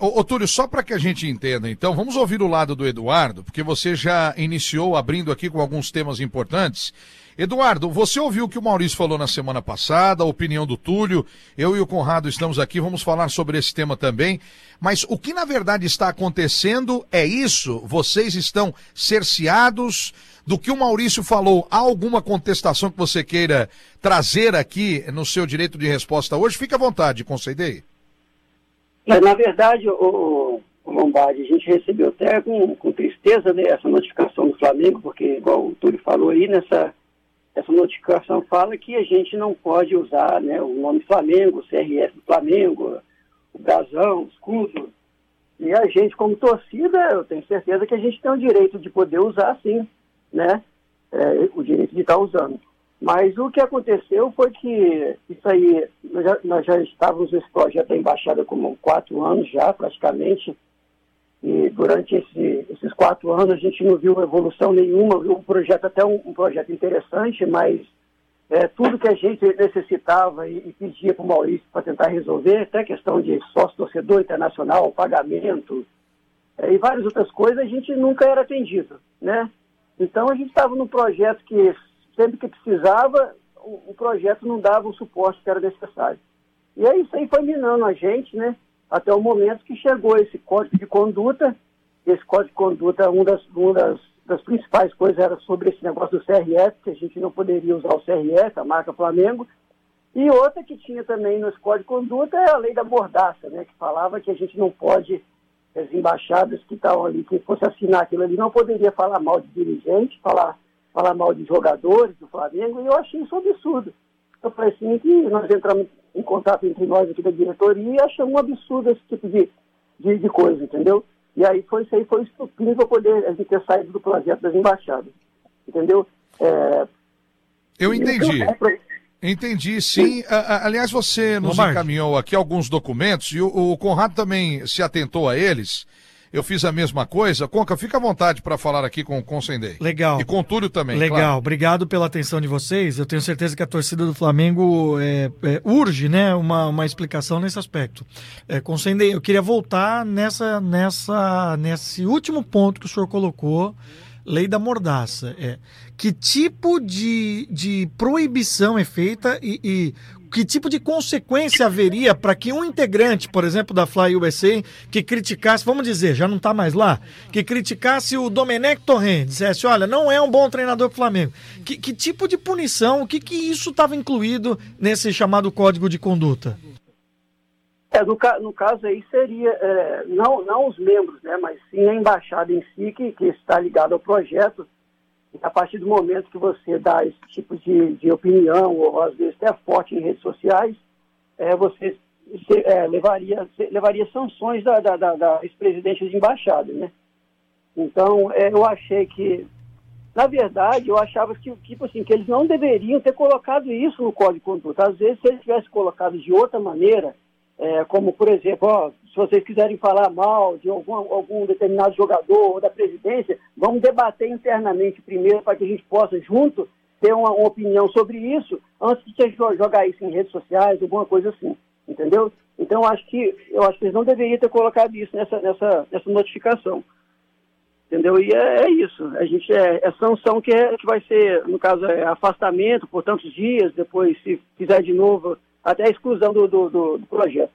Ô, Túlio, só para que a gente entenda, então, vamos ouvir o lado do Eduardo, porque você já iniciou abrindo aqui com alguns temas importantes. Eduardo, você ouviu o que o Maurício falou na semana passada, a opinião do Túlio. Eu e o Conrado estamos aqui, vamos falar sobre esse tema também. Mas o que na verdade está acontecendo é isso? Vocês estão cerceados do que o Maurício falou? Há alguma contestação que você queira trazer aqui no seu direito de resposta hoje? Fique à vontade, concedei. Na verdade, o, o Lombardi, a gente recebeu até com, com tristeza né, essa notificação do Flamengo, porque, igual o Túlio falou aí, nessa essa notificação fala que a gente não pode usar né, o nome Flamengo, o CRF do Flamengo, o brasão, o escudo. E a gente, como torcida, eu tenho certeza que a gente tem o direito de poder usar sim, né? É, o direito de estar usando. Mas o que aconteceu foi que isso aí, nós já, nós já estávamos nesse projeto da embaixada como quatro anos já, praticamente, e durante esse, esses quatro anos a gente não viu evolução nenhuma, viu um projeto até um, um projeto interessante, mas é, tudo que a gente necessitava e, e pedia para o Maurício para tentar resolver, até questão de sócio-torcedor internacional, pagamento é, e várias outras coisas, a gente nunca era atendido, né? Então a gente estava num projeto que sempre que precisava, o, o, projeto não dava o suporte que era necessário. E aí isso aí foi minando a gente, né? Até o momento que chegou esse código de conduta. Esse código de conduta, uma das, uma das, das principais coisas era sobre esse negócio do CRF, que a gente não poderia usar o CRF, a marca Flamengo. E outra que tinha também nos códigos de conduta é a lei da mordaça, né? Que falava que a gente não pode, as embaixadas que estavam ali, quem fosse assinar aquilo ali, não poderia falar mal de dirigente, falar falar mal de jogadores do Flamengo, e eu achei isso um absurdo. Eu falei assim, que nós entramos em contato entre nós aqui da diretoria e achamos um absurdo esse tipo de, de, de coisa, entendeu? E aí foi isso aí foi estupendo para poder a gente ter saído do projeto das embaixadas, entendeu? É, eu entendi. Então, é, Entendi, sim. Aliás, você nos encaminhou aqui alguns documentos e o Conrado também se atentou a eles eu fiz a mesma coisa. Conca, fica à vontade para falar aqui com o Consendei. Legal. E com o Túlio também. Legal, claro. obrigado pela atenção de vocês. Eu tenho certeza que a torcida do Flamengo é, é, urge né, uma, uma explicação nesse aspecto. É, Consendei, eu queria voltar nessa, nessa, nesse último ponto que o senhor colocou lei da mordaça. É. Que tipo de, de proibição é feita e, e que tipo de consequência haveria para que um integrante, por exemplo, da Fly USA, que criticasse, vamos dizer, já não está mais lá, que criticasse o Domenech Torrent, dissesse, olha, não é um bom treinador para o Flamengo. Que, que, tipo de punição, o que, que isso estava incluído nesse chamado código de conduta? É, no, no caso aí seria, é, não, não os membros, né, mas sim a embaixada em si, que, que está ligada ao projeto, a partir do momento que você dá esse tipo de, de opinião, ou às vezes até forte em redes sociais, é, você se, é, levaria, levaria sanções da, da, da, da ex-presidente de embaixada, né? Então, é, eu achei que, na verdade, eu achava que, tipo assim, que eles não deveriam ter colocado isso no Código de Conduta. Às vezes, se eles tivessem colocado de outra maneira, é, como, por exemplo, ó, se vocês quiserem falar mal de algum, algum determinado jogador ou da presidência, vamos debater internamente primeiro para que a gente possa, junto, ter uma, uma, opinião sobre isso antes de jogar isso em redes sociais, alguma coisa assim, entendeu? Então, acho que eu acho que eles não deveriam ter colocado isso nessa, nessa, nessa notificação. Entendeu? E é, é isso. A gente é, é sanção que, é, que vai ser, no caso, é afastamento por tantos dias, depois, se fizer de novo, até a exclusão do, do, do, projeto.